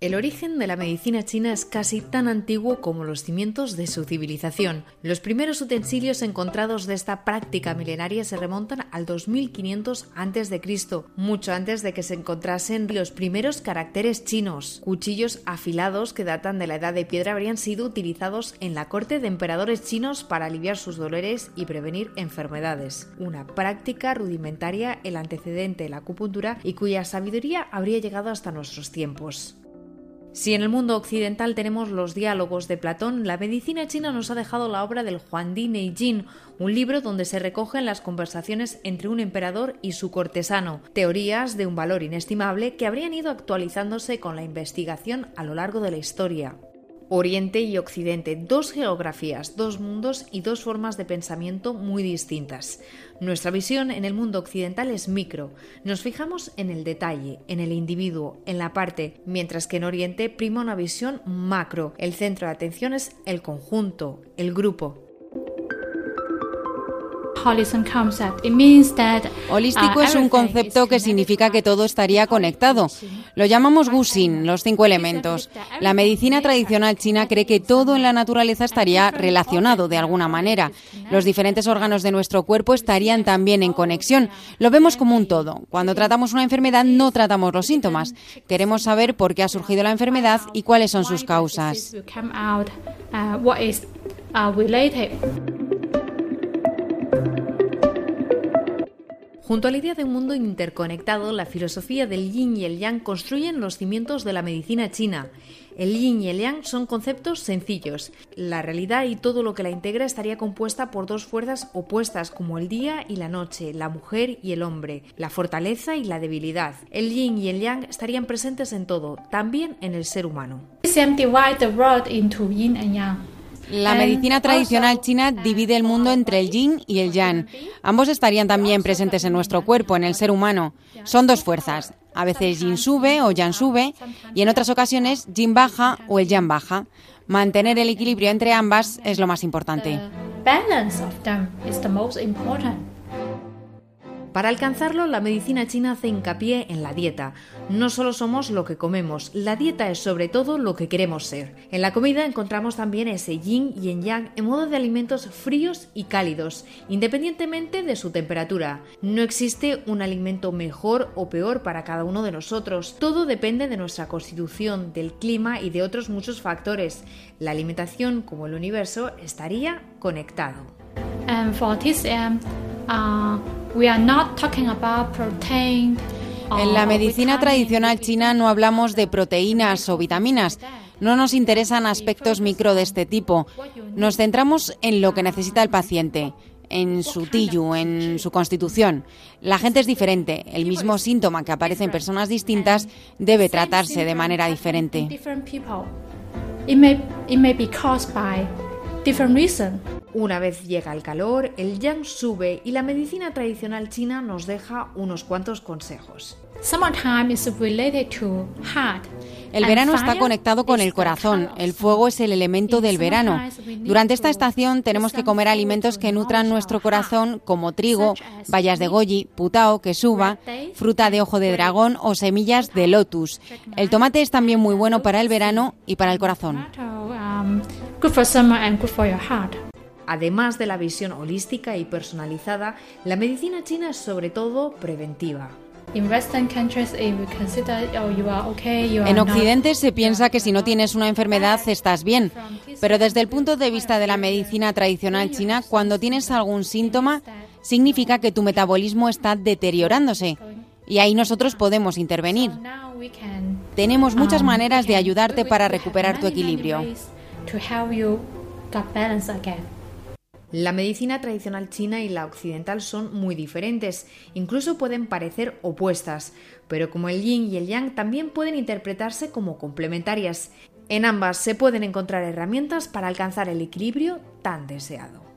El origen de la medicina china es casi tan antiguo como los cimientos de su civilización. Los primeros utensilios encontrados de esta práctica milenaria se remontan al 2500 a.C., mucho antes de que se encontrasen los primeros caracteres chinos. Cuchillos afilados que datan de la edad de piedra habrían sido utilizados en la corte de emperadores chinos para aliviar sus dolores y prevenir enfermedades. Una práctica rudimentaria, el antecedente de la acupuntura y cuya sabiduría habría llegado hasta nuestros tiempos. Si en el mundo occidental tenemos los diálogos de Platón, la medicina china nos ha dejado la obra del Huangdi Neijin, un libro donde se recogen las conversaciones entre un emperador y su cortesano, teorías de un valor inestimable que habrían ido actualizándose con la investigación a lo largo de la historia. Oriente y Occidente, dos geografías, dos mundos y dos formas de pensamiento muy distintas. Nuestra visión en el mundo occidental es micro, nos fijamos en el detalle, en el individuo, en la parte, mientras que en Oriente prima una visión macro, el centro de atención es el conjunto, el grupo. Holístico es un concepto que significa que todo estaría conectado. Lo llamamos Guxin, los cinco elementos. La medicina tradicional china cree que todo en la naturaleza estaría relacionado de alguna manera. Los diferentes órganos de nuestro cuerpo estarían también en conexión. Lo vemos como un todo. Cuando tratamos una enfermedad no tratamos los síntomas. Queremos saber por qué ha surgido la enfermedad y cuáles son sus causas. Junto a la idea de un mundo interconectado, la filosofía del yin y el yang construyen los cimientos de la medicina china. El yin y el yang son conceptos sencillos. La realidad y todo lo que la integra estaría compuesta por dos fuerzas opuestas como el día y la noche, la mujer y el hombre, la fortaleza y la debilidad. El yin y el yang estarían presentes en todo, también en el ser humano. La medicina tradicional china divide el mundo entre el yin y el yang. Ambos estarían también presentes en nuestro cuerpo, en el ser humano. Son dos fuerzas. A veces yin sube o yang sube y en otras ocasiones yin baja o el yang baja. Mantener el equilibrio entre ambas es lo más importante. Para alcanzarlo, la medicina china hace hincapié en la dieta. No solo somos lo que comemos, la dieta es sobre todo lo que queremos ser. En la comida encontramos también ese yin y en yang en modo de alimentos fríos y cálidos, independientemente de su temperatura. No existe un alimento mejor o peor para cada uno de nosotros. Todo depende de nuestra constitución, del clima y de otros muchos factores. La alimentación, como el universo, estaría conectado. En la medicina tradicional china no hablamos de proteínas o vitaminas. No nos interesan aspectos micro de este tipo. Nos centramos en lo que necesita el paciente, en su tillu, en su constitución. La gente es diferente. El mismo síntoma que aparece en personas distintas debe tratarse de manera diferente. Una vez llega el calor, el yang sube y la medicina tradicional china nos deja unos cuantos consejos. El verano está conectado con el corazón. El fuego es el elemento del verano. Durante esta estación tenemos que comer alimentos que nutran nuestro corazón, como trigo, bayas de goji, putao, suba, fruta de ojo de dragón o semillas de lotus. El tomate es también muy bueno para el verano y para el corazón. Además de la visión holística y personalizada, la medicina china es sobre todo preventiva. En Occidente se piensa que si no tienes una enfermedad estás bien, pero desde el punto de vista de la medicina tradicional china, cuando tienes algún síntoma, significa que tu metabolismo está deteriorándose y ahí nosotros podemos intervenir. Tenemos muchas maneras de ayudarte para recuperar tu equilibrio. La medicina tradicional china y la occidental son muy diferentes, incluso pueden parecer opuestas, pero como el yin y el yang también pueden interpretarse como complementarias. En ambas se pueden encontrar herramientas para alcanzar el equilibrio tan deseado.